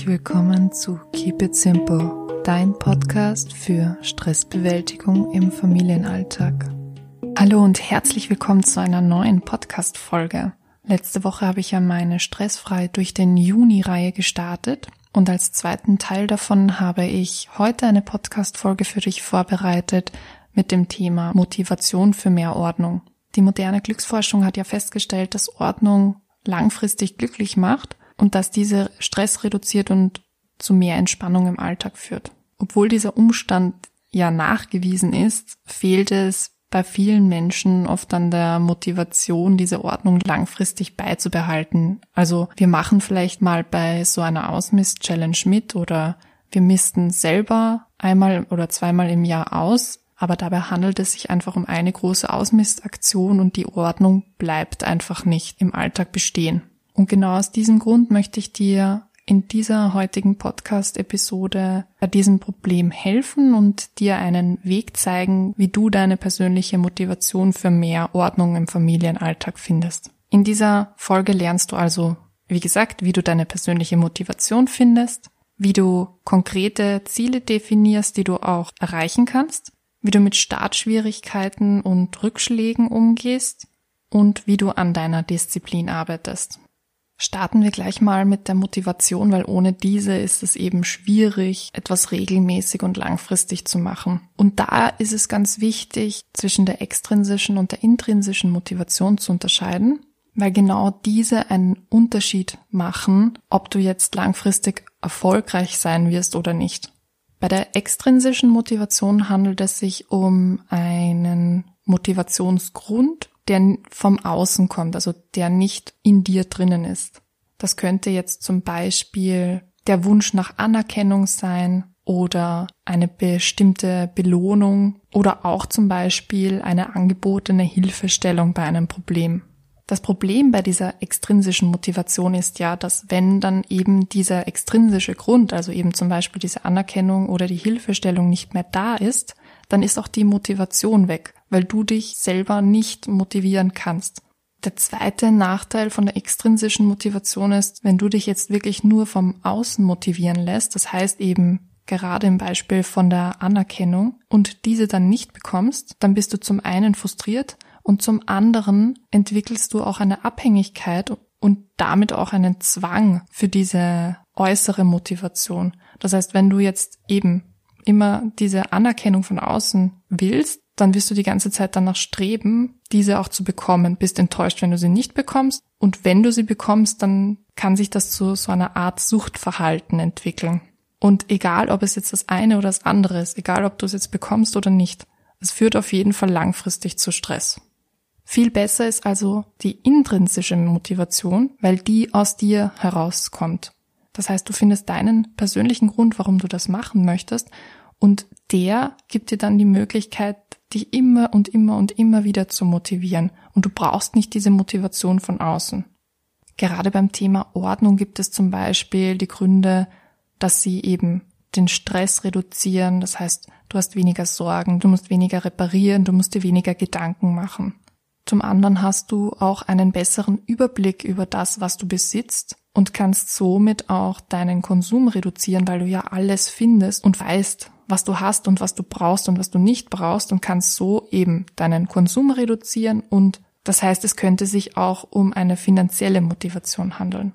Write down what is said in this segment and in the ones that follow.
herzlich willkommen zu Keep It Simple, dein Podcast für Stressbewältigung im Familienalltag. Hallo und herzlich willkommen zu einer neuen Podcast-Folge. Letzte Woche habe ich ja meine Stressfrei durch den Juni-Reihe gestartet und als zweiten Teil davon habe ich heute eine Podcast-Folge für dich vorbereitet mit dem Thema Motivation für mehr Ordnung. Die moderne Glücksforschung hat ja festgestellt, dass Ordnung langfristig glücklich macht und dass diese Stress reduziert und zu mehr Entspannung im Alltag führt. Obwohl dieser Umstand ja nachgewiesen ist, fehlt es bei vielen Menschen oft an der Motivation, diese Ordnung langfristig beizubehalten. Also wir machen vielleicht mal bei so einer Ausmist-Challenge mit oder wir misten selber einmal oder zweimal im Jahr aus, aber dabei handelt es sich einfach um eine große Ausmistaktion und die Ordnung bleibt einfach nicht im Alltag bestehen. Und genau aus diesem Grund möchte ich dir in dieser heutigen Podcast-Episode bei diesem Problem helfen und dir einen Weg zeigen, wie du deine persönliche Motivation für mehr Ordnung im Familienalltag findest. In dieser Folge lernst du also, wie gesagt, wie du deine persönliche Motivation findest, wie du konkrete Ziele definierst, die du auch erreichen kannst, wie du mit Startschwierigkeiten und Rückschlägen umgehst und wie du an deiner Disziplin arbeitest. Starten wir gleich mal mit der Motivation, weil ohne diese ist es eben schwierig, etwas regelmäßig und langfristig zu machen. Und da ist es ganz wichtig, zwischen der extrinsischen und der intrinsischen Motivation zu unterscheiden, weil genau diese einen Unterschied machen, ob du jetzt langfristig erfolgreich sein wirst oder nicht. Bei der extrinsischen Motivation handelt es sich um einen Motivationsgrund, der vom Außen kommt, also der nicht in dir drinnen ist. Das könnte jetzt zum Beispiel der Wunsch nach Anerkennung sein oder eine bestimmte Belohnung oder auch zum Beispiel eine angebotene Hilfestellung bei einem Problem. Das Problem bei dieser extrinsischen Motivation ist ja, dass wenn dann eben dieser extrinsische Grund, also eben zum Beispiel diese Anerkennung oder die Hilfestellung nicht mehr da ist, dann ist auch die Motivation weg, weil du dich selber nicht motivieren kannst. Der zweite Nachteil von der extrinsischen Motivation ist, wenn du dich jetzt wirklich nur vom Außen motivieren lässt, das heißt eben gerade im Beispiel von der Anerkennung und diese dann nicht bekommst, dann bist du zum einen frustriert und zum anderen entwickelst du auch eine Abhängigkeit und damit auch einen Zwang für diese äußere Motivation. Das heißt, wenn du jetzt eben immer diese Anerkennung von außen willst, dann wirst du die ganze Zeit danach streben, diese auch zu bekommen, bist enttäuscht, wenn du sie nicht bekommst. Und wenn du sie bekommst, dann kann sich das zu so einer Art Suchtverhalten entwickeln. Und egal, ob es jetzt das eine oder das andere ist, egal, ob du es jetzt bekommst oder nicht, es führt auf jeden Fall langfristig zu Stress. Viel besser ist also die intrinsische Motivation, weil die aus dir herauskommt. Das heißt, du findest deinen persönlichen Grund, warum du das machen möchtest und der gibt dir dann die Möglichkeit, dich immer und immer und immer wieder zu motivieren. Und du brauchst nicht diese Motivation von außen. Gerade beim Thema Ordnung gibt es zum Beispiel die Gründe, dass sie eben den Stress reduzieren. Das heißt, du hast weniger Sorgen, du musst weniger reparieren, du musst dir weniger Gedanken machen. Zum anderen hast du auch einen besseren Überblick über das, was du besitzt und kannst somit auch deinen Konsum reduzieren, weil du ja alles findest und weißt, was du hast und was du brauchst und was du nicht brauchst und kannst so eben deinen Konsum reduzieren und das heißt, es könnte sich auch um eine finanzielle Motivation handeln.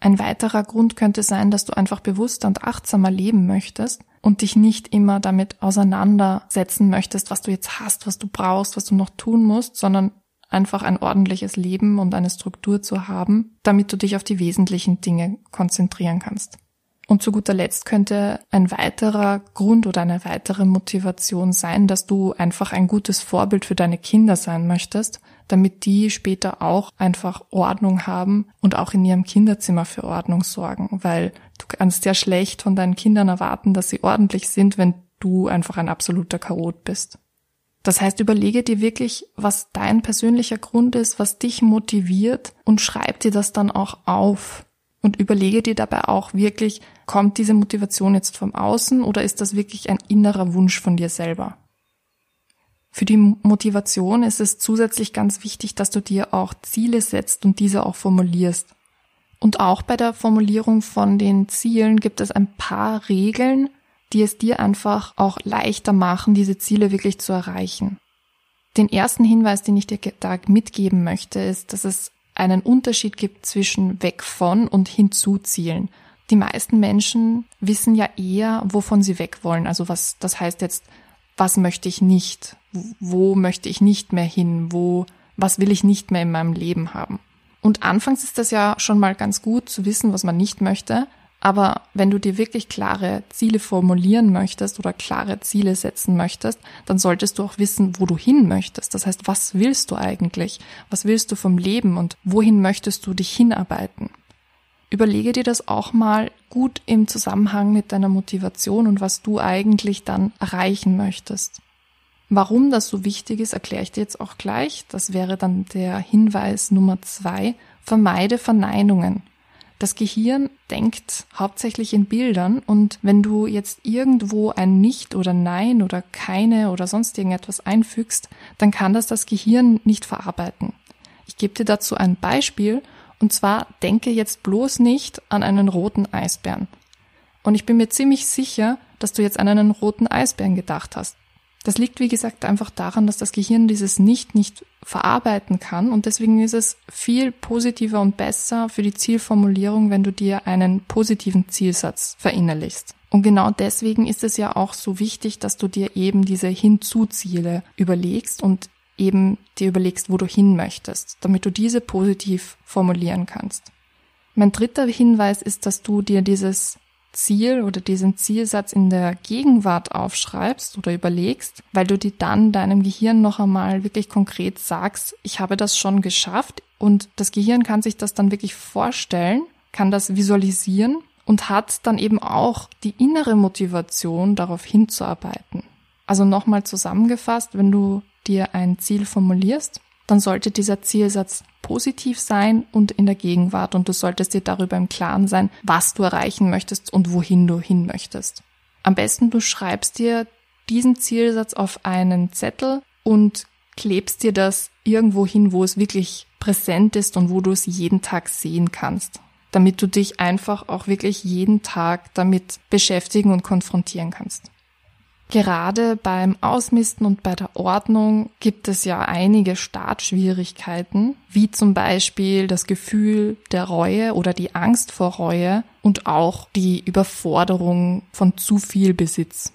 Ein weiterer Grund könnte sein, dass du einfach bewusster und achtsamer leben möchtest und dich nicht immer damit auseinandersetzen möchtest, was du jetzt hast, was du brauchst, was du noch tun musst, sondern einfach ein ordentliches Leben und eine Struktur zu haben, damit du dich auf die wesentlichen Dinge konzentrieren kannst. Und zu guter Letzt könnte ein weiterer Grund oder eine weitere Motivation sein, dass du einfach ein gutes Vorbild für deine Kinder sein möchtest, damit die später auch einfach Ordnung haben und auch in ihrem Kinderzimmer für Ordnung sorgen, weil du kannst ja schlecht von deinen Kindern erwarten, dass sie ordentlich sind, wenn du einfach ein absoluter Chaot bist. Das heißt, überlege dir wirklich, was dein persönlicher Grund ist, was dich motiviert und schreib dir das dann auch auf. Und überlege dir dabei auch wirklich, kommt diese Motivation jetzt vom Außen oder ist das wirklich ein innerer Wunsch von dir selber? Für die Motivation ist es zusätzlich ganz wichtig, dass du dir auch Ziele setzt und diese auch formulierst. Und auch bei der Formulierung von den Zielen gibt es ein paar Regeln, die es dir einfach auch leichter machen, diese Ziele wirklich zu erreichen. Den ersten Hinweis, den ich dir da mitgeben möchte, ist, dass es einen Unterschied gibt zwischen weg von und hinzu Zielen. Die meisten Menschen wissen ja eher, wovon sie weg wollen. Also was, das heißt jetzt, was möchte ich nicht? Wo möchte ich nicht mehr hin? Wo, was will ich nicht mehr in meinem Leben haben? Und anfangs ist das ja schon mal ganz gut zu wissen, was man nicht möchte. Aber wenn du dir wirklich klare Ziele formulieren möchtest oder klare Ziele setzen möchtest, dann solltest du auch wissen, wo du hin möchtest. Das heißt, was willst du eigentlich? Was willst du vom Leben und wohin möchtest du dich hinarbeiten? Überlege dir das auch mal gut im Zusammenhang mit deiner Motivation und was du eigentlich dann erreichen möchtest. Warum das so wichtig ist, erkläre ich dir jetzt auch gleich. Das wäre dann der Hinweis Nummer zwei. Vermeide Verneinungen. Das Gehirn denkt hauptsächlich in Bildern und wenn du jetzt irgendwo ein Nicht oder Nein oder keine oder sonst irgendetwas einfügst, dann kann das das Gehirn nicht verarbeiten. Ich gebe dir dazu ein Beispiel und zwar denke jetzt bloß nicht an einen roten Eisbären. Und ich bin mir ziemlich sicher, dass du jetzt an einen roten Eisbären gedacht hast. Das liegt, wie gesagt, einfach daran, dass das Gehirn dieses Nicht nicht verarbeiten kann und deswegen ist es viel positiver und besser für die Zielformulierung, wenn du dir einen positiven Zielsatz verinnerlichst. Und genau deswegen ist es ja auch so wichtig, dass du dir eben diese Hinzuziele überlegst und eben dir überlegst, wo du hin möchtest, damit du diese positiv formulieren kannst. Mein dritter Hinweis ist, dass du dir dieses Ziel oder diesen Zielsatz in der Gegenwart aufschreibst oder überlegst, weil du dir dann deinem Gehirn noch einmal wirklich konkret sagst, ich habe das schon geschafft und das Gehirn kann sich das dann wirklich vorstellen, kann das visualisieren und hat dann eben auch die innere Motivation, darauf hinzuarbeiten. Also nochmal zusammengefasst, wenn du dir ein Ziel formulierst, dann sollte dieser Zielsatz positiv sein und in der Gegenwart und du solltest dir darüber im Klaren sein, was du erreichen möchtest und wohin du hin möchtest. Am besten du schreibst dir diesen Zielsatz auf einen Zettel und klebst dir das irgendwo hin, wo es wirklich präsent ist und wo du es jeden Tag sehen kannst, damit du dich einfach auch wirklich jeden Tag damit beschäftigen und konfrontieren kannst. Gerade beim Ausmisten und bei der Ordnung gibt es ja einige Startschwierigkeiten, wie zum Beispiel das Gefühl der Reue oder die Angst vor Reue und auch die Überforderung von zu viel Besitz.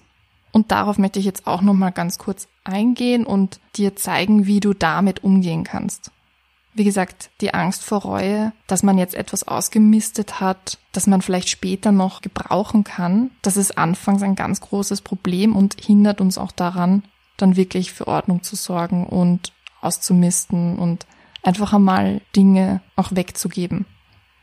Und darauf möchte ich jetzt auch nochmal ganz kurz eingehen und dir zeigen, wie du damit umgehen kannst. Wie gesagt, die Angst vor Reue, dass man jetzt etwas ausgemistet hat, dass man vielleicht später noch gebrauchen kann, das ist anfangs ein ganz großes Problem und hindert uns auch daran, dann wirklich für Ordnung zu sorgen und auszumisten und einfach einmal Dinge auch wegzugeben.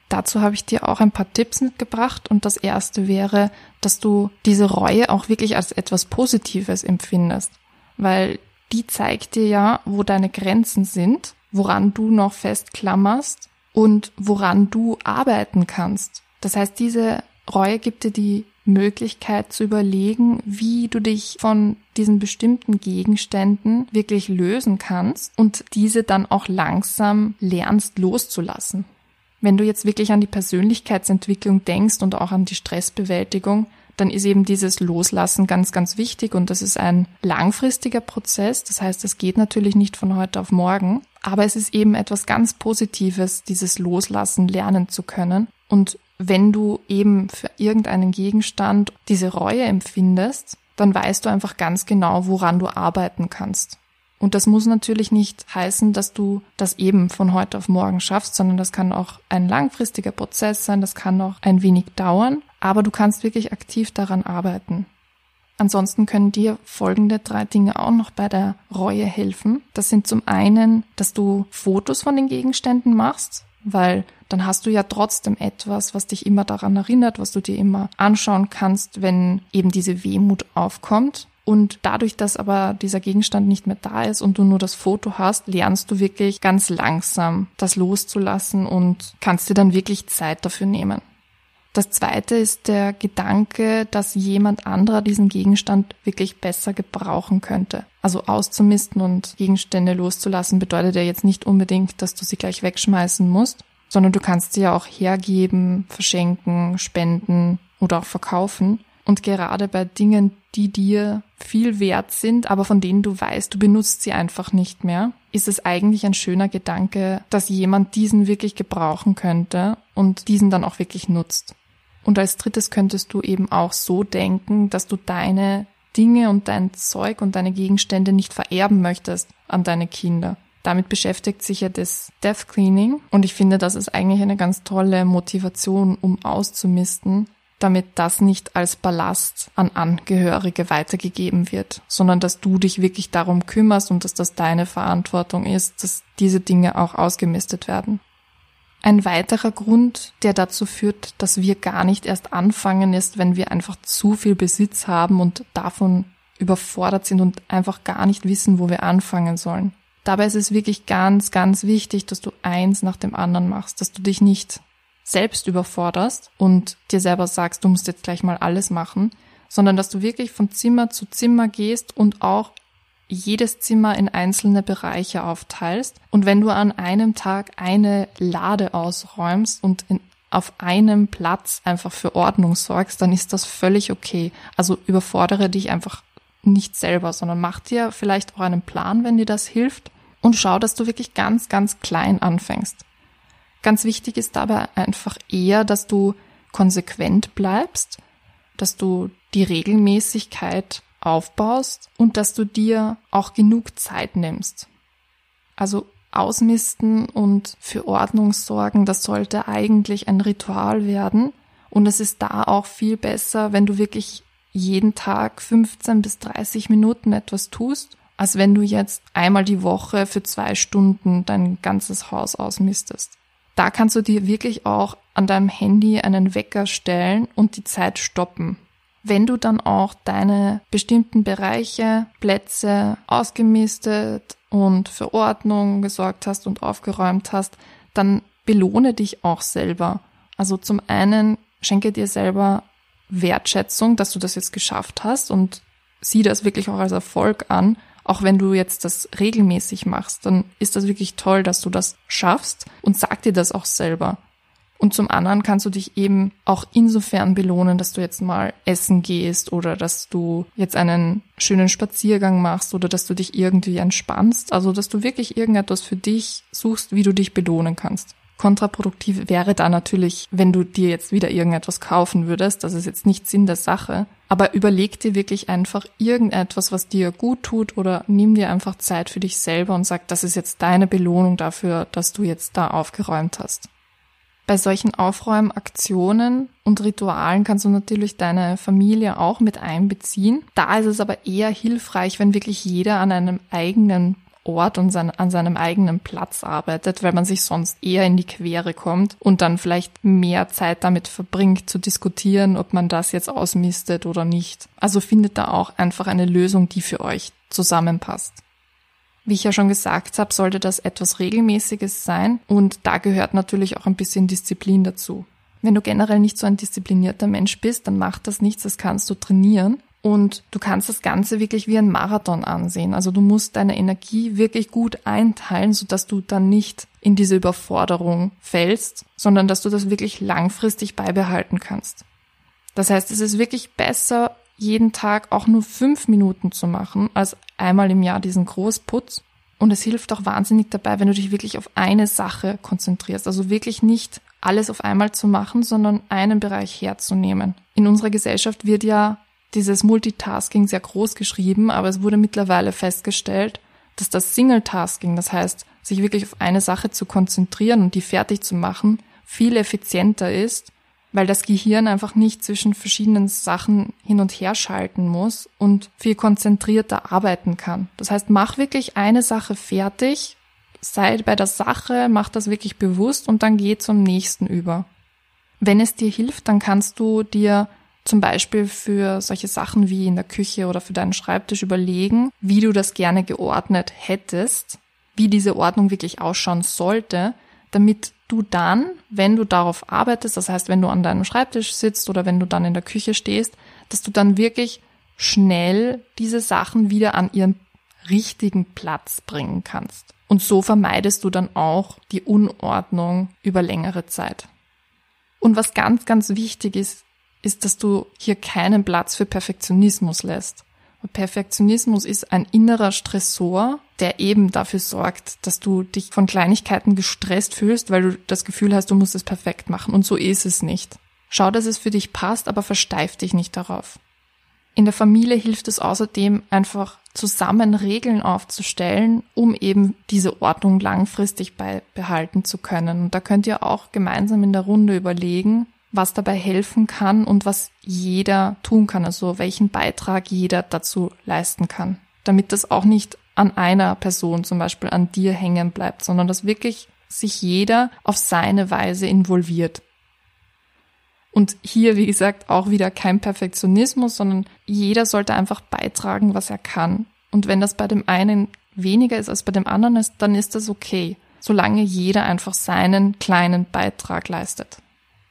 Dazu habe ich dir auch ein paar Tipps mitgebracht und das erste wäre, dass du diese Reue auch wirklich als etwas Positives empfindest, weil die zeigt dir ja, wo deine Grenzen sind woran du noch festklammerst und woran du arbeiten kannst. Das heißt, diese Reue gibt dir die Möglichkeit zu überlegen, wie du dich von diesen bestimmten Gegenständen wirklich lösen kannst und diese dann auch langsam lernst loszulassen. Wenn du jetzt wirklich an die Persönlichkeitsentwicklung denkst und auch an die Stressbewältigung, dann ist eben dieses Loslassen ganz, ganz wichtig und das ist ein langfristiger Prozess. Das heißt, es geht natürlich nicht von heute auf morgen, aber es ist eben etwas ganz Positives, dieses Loslassen lernen zu können. Und wenn du eben für irgendeinen Gegenstand diese Reue empfindest, dann weißt du einfach ganz genau, woran du arbeiten kannst. Und das muss natürlich nicht heißen, dass du das eben von heute auf morgen schaffst, sondern das kann auch ein langfristiger Prozess sein, das kann auch ein wenig dauern, aber du kannst wirklich aktiv daran arbeiten. Ansonsten können dir folgende drei Dinge auch noch bei der Reue helfen. Das sind zum einen, dass du Fotos von den Gegenständen machst, weil dann hast du ja trotzdem etwas, was dich immer daran erinnert, was du dir immer anschauen kannst, wenn eben diese Wehmut aufkommt. Und dadurch, dass aber dieser Gegenstand nicht mehr da ist und du nur das Foto hast, lernst du wirklich ganz langsam das loszulassen und kannst dir dann wirklich Zeit dafür nehmen. Das zweite ist der Gedanke, dass jemand anderer diesen Gegenstand wirklich besser gebrauchen könnte. Also auszumisten und Gegenstände loszulassen bedeutet ja jetzt nicht unbedingt, dass du sie gleich wegschmeißen musst, sondern du kannst sie ja auch hergeben, verschenken, spenden oder auch verkaufen. Und gerade bei Dingen, die dir viel wert sind, aber von denen du weißt, du benutzt sie einfach nicht mehr, ist es eigentlich ein schöner Gedanke, dass jemand diesen wirklich gebrauchen könnte und diesen dann auch wirklich nutzt. Und als drittes könntest du eben auch so denken, dass du deine Dinge und dein Zeug und deine Gegenstände nicht vererben möchtest an deine Kinder. Damit beschäftigt sich ja das Death Cleaning und ich finde, das ist eigentlich eine ganz tolle Motivation, um auszumisten, damit das nicht als Ballast an Angehörige weitergegeben wird, sondern dass du dich wirklich darum kümmerst und dass das deine Verantwortung ist, dass diese Dinge auch ausgemistet werden. Ein weiterer Grund, der dazu führt, dass wir gar nicht erst anfangen, ist, wenn wir einfach zu viel Besitz haben und davon überfordert sind und einfach gar nicht wissen, wo wir anfangen sollen. Dabei ist es wirklich ganz, ganz wichtig, dass du eins nach dem anderen machst, dass du dich nicht selbst überforderst und dir selber sagst, du musst jetzt gleich mal alles machen, sondern dass du wirklich von Zimmer zu Zimmer gehst und auch jedes Zimmer in einzelne Bereiche aufteilst. Und wenn du an einem Tag eine Lade ausräumst und in, auf einem Platz einfach für Ordnung sorgst, dann ist das völlig okay. Also überfordere dich einfach nicht selber, sondern mach dir vielleicht auch einen Plan, wenn dir das hilft und schau, dass du wirklich ganz, ganz klein anfängst. Ganz wichtig ist dabei einfach eher, dass du konsequent bleibst, dass du die Regelmäßigkeit aufbaust und dass du dir auch genug Zeit nimmst. Also ausmisten und für Ordnung sorgen, das sollte eigentlich ein Ritual werden. Und es ist da auch viel besser, wenn du wirklich jeden Tag 15 bis 30 Minuten etwas tust, als wenn du jetzt einmal die Woche für zwei Stunden dein ganzes Haus ausmistest da kannst du dir wirklich auch an deinem Handy einen Wecker stellen und die Zeit stoppen. Wenn du dann auch deine bestimmten Bereiche, Plätze ausgemistet und für Ordnung gesorgt hast und aufgeräumt hast, dann belohne dich auch selber. Also zum einen schenke dir selber Wertschätzung, dass du das jetzt geschafft hast und sieh das wirklich auch als Erfolg an auch wenn du jetzt das regelmäßig machst, dann ist das wirklich toll, dass du das schaffst und sag dir das auch selber. Und zum anderen kannst du dich eben auch insofern belohnen, dass du jetzt mal essen gehst oder dass du jetzt einen schönen Spaziergang machst oder dass du dich irgendwie entspannst. Also, dass du wirklich irgendetwas für dich suchst, wie du dich belohnen kannst. Kontraproduktiv wäre da natürlich, wenn du dir jetzt wieder irgendetwas kaufen würdest. Das ist jetzt nicht Sinn der Sache. Aber überleg dir wirklich einfach irgendetwas, was dir gut tut oder nimm dir einfach Zeit für dich selber und sag, das ist jetzt deine Belohnung dafür, dass du jetzt da aufgeräumt hast. Bei solchen Aufräumaktionen und Ritualen kannst du natürlich deine Familie auch mit einbeziehen. Da ist es aber eher hilfreich, wenn wirklich jeder an einem eigenen Ort und sein, an seinem eigenen Platz arbeitet, weil man sich sonst eher in die Quere kommt und dann vielleicht mehr Zeit damit verbringt zu diskutieren, ob man das jetzt ausmistet oder nicht. Also findet da auch einfach eine Lösung, die für euch zusammenpasst. Wie ich ja schon gesagt habe, sollte das etwas Regelmäßiges sein und da gehört natürlich auch ein bisschen Disziplin dazu. Wenn du generell nicht so ein disziplinierter Mensch bist, dann macht das nichts, das kannst du trainieren. Und du kannst das Ganze wirklich wie ein Marathon ansehen. Also du musst deine Energie wirklich gut einteilen, sodass du dann nicht in diese Überforderung fällst, sondern dass du das wirklich langfristig beibehalten kannst. Das heißt, es ist wirklich besser, jeden Tag auch nur fünf Minuten zu machen, als einmal im Jahr diesen Großputz. Und es hilft auch wahnsinnig dabei, wenn du dich wirklich auf eine Sache konzentrierst. Also wirklich nicht alles auf einmal zu machen, sondern einen Bereich herzunehmen. In unserer Gesellschaft wird ja dieses Multitasking sehr groß geschrieben, aber es wurde mittlerweile festgestellt, dass das Single-Tasking, das heißt, sich wirklich auf eine Sache zu konzentrieren und die fertig zu machen, viel effizienter ist, weil das Gehirn einfach nicht zwischen verschiedenen Sachen hin und her schalten muss und viel konzentrierter arbeiten kann. Das heißt, mach wirklich eine Sache fertig, sei bei der Sache, mach das wirklich bewusst und dann geh zum nächsten über. Wenn es dir hilft, dann kannst du dir zum Beispiel für solche Sachen wie in der Küche oder für deinen Schreibtisch überlegen, wie du das gerne geordnet hättest, wie diese Ordnung wirklich ausschauen sollte, damit du dann, wenn du darauf arbeitest, das heißt, wenn du an deinem Schreibtisch sitzt oder wenn du dann in der Küche stehst, dass du dann wirklich schnell diese Sachen wieder an ihren richtigen Platz bringen kannst. Und so vermeidest du dann auch die Unordnung über längere Zeit. Und was ganz, ganz wichtig ist, ist, dass du hier keinen Platz für Perfektionismus lässt. Perfektionismus ist ein innerer Stressor, der eben dafür sorgt, dass du dich von Kleinigkeiten gestresst fühlst, weil du das Gefühl hast, du musst es perfekt machen. Und so ist es nicht. Schau, dass es für dich passt, aber versteif dich nicht darauf. In der Familie hilft es außerdem einfach zusammen Regeln aufzustellen, um eben diese Ordnung langfristig beibehalten zu können. Und da könnt ihr auch gemeinsam in der Runde überlegen, was dabei helfen kann und was jeder tun kann, also welchen Beitrag jeder dazu leisten kann, damit das auch nicht an einer Person, zum Beispiel an dir hängen bleibt, sondern dass wirklich sich jeder auf seine Weise involviert. Und hier, wie gesagt, auch wieder kein Perfektionismus, sondern jeder sollte einfach beitragen, was er kann. Und wenn das bei dem einen weniger ist als bei dem anderen ist, dann ist das okay, solange jeder einfach seinen kleinen Beitrag leistet.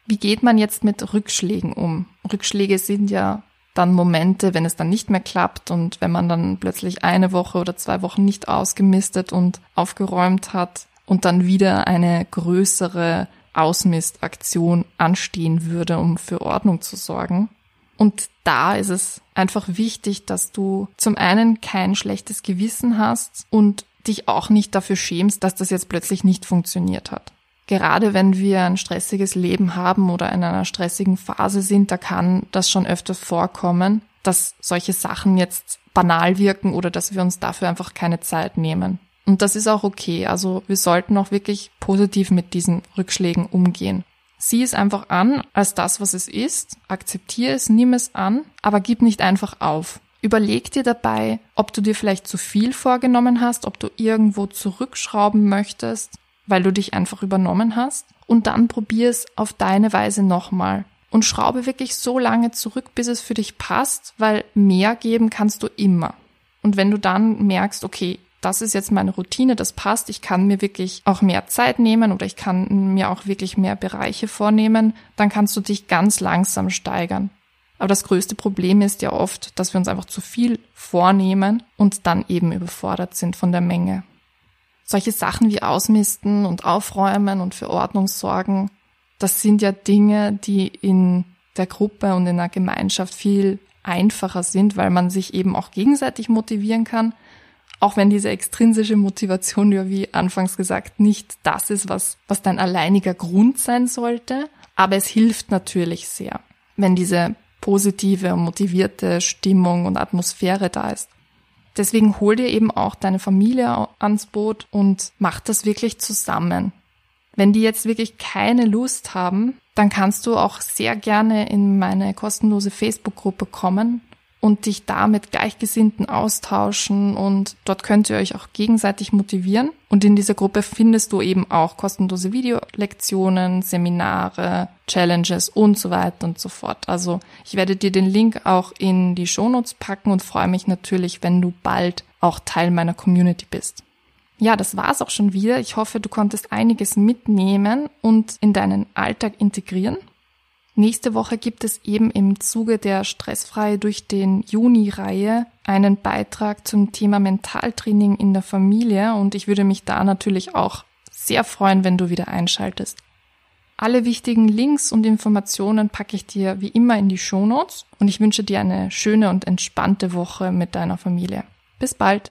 Wie geht man jetzt mit Rückschlägen um? Rückschläge sind ja dann Momente, wenn es dann nicht mehr klappt und wenn man dann plötzlich eine Woche oder zwei Wochen nicht ausgemistet und aufgeräumt hat und dann wieder eine größere Ausmistaktion anstehen würde, um für Ordnung zu sorgen. Und da ist es einfach wichtig, dass du zum einen kein schlechtes Gewissen hast und dich auch nicht dafür schämst, dass das jetzt plötzlich nicht funktioniert hat. Gerade wenn wir ein stressiges Leben haben oder in einer stressigen Phase sind, da kann das schon öfters vorkommen, dass solche Sachen jetzt banal wirken oder dass wir uns dafür einfach keine Zeit nehmen. Und das ist auch okay. Also wir sollten auch wirklich positiv mit diesen Rückschlägen umgehen. Sieh es einfach an als das, was es ist, akzeptiere es, nimm es an, aber gib nicht einfach auf. Überleg dir dabei, ob du dir vielleicht zu viel vorgenommen hast, ob du irgendwo zurückschrauben möchtest, weil du dich einfach übernommen hast. Und dann probier es auf deine Weise nochmal. Und schraube wirklich so lange zurück, bis es für dich passt, weil mehr geben kannst du immer. Und wenn du dann merkst, okay, das ist jetzt meine Routine, das passt, ich kann mir wirklich auch mehr Zeit nehmen oder ich kann mir auch wirklich mehr Bereiche vornehmen, dann kannst du dich ganz langsam steigern. Aber das größte Problem ist ja oft, dass wir uns einfach zu viel vornehmen und dann eben überfordert sind von der Menge. Solche Sachen wie Ausmisten und Aufräumen und für Ordnung sorgen, das sind ja Dinge, die in der Gruppe und in der Gemeinschaft viel einfacher sind, weil man sich eben auch gegenseitig motivieren kann auch wenn diese extrinsische Motivation ja wie anfangs gesagt nicht das ist, was, was dein alleiniger Grund sein sollte. Aber es hilft natürlich sehr, wenn diese positive und motivierte Stimmung und Atmosphäre da ist. Deswegen hol dir eben auch deine Familie ans Boot und mach das wirklich zusammen. Wenn die jetzt wirklich keine Lust haben, dann kannst du auch sehr gerne in meine kostenlose Facebook-Gruppe kommen und dich da mit Gleichgesinnten austauschen und dort könnt ihr euch auch gegenseitig motivieren. Und in dieser Gruppe findest du eben auch kostenlose Videolektionen, Seminare, Challenges und so weiter und so fort. Also ich werde dir den Link auch in die Shownotes packen und freue mich natürlich, wenn du bald auch Teil meiner Community bist. Ja, das war's auch schon wieder. Ich hoffe, du konntest einiges mitnehmen und in deinen Alltag integrieren. Nächste Woche gibt es eben im Zuge der Stressfrei durch den Juni-Reihe einen Beitrag zum Thema Mentaltraining in der Familie und ich würde mich da natürlich auch sehr freuen, wenn du wieder einschaltest. Alle wichtigen Links und Informationen packe ich dir wie immer in die Shownotes und ich wünsche dir eine schöne und entspannte Woche mit deiner Familie. Bis bald!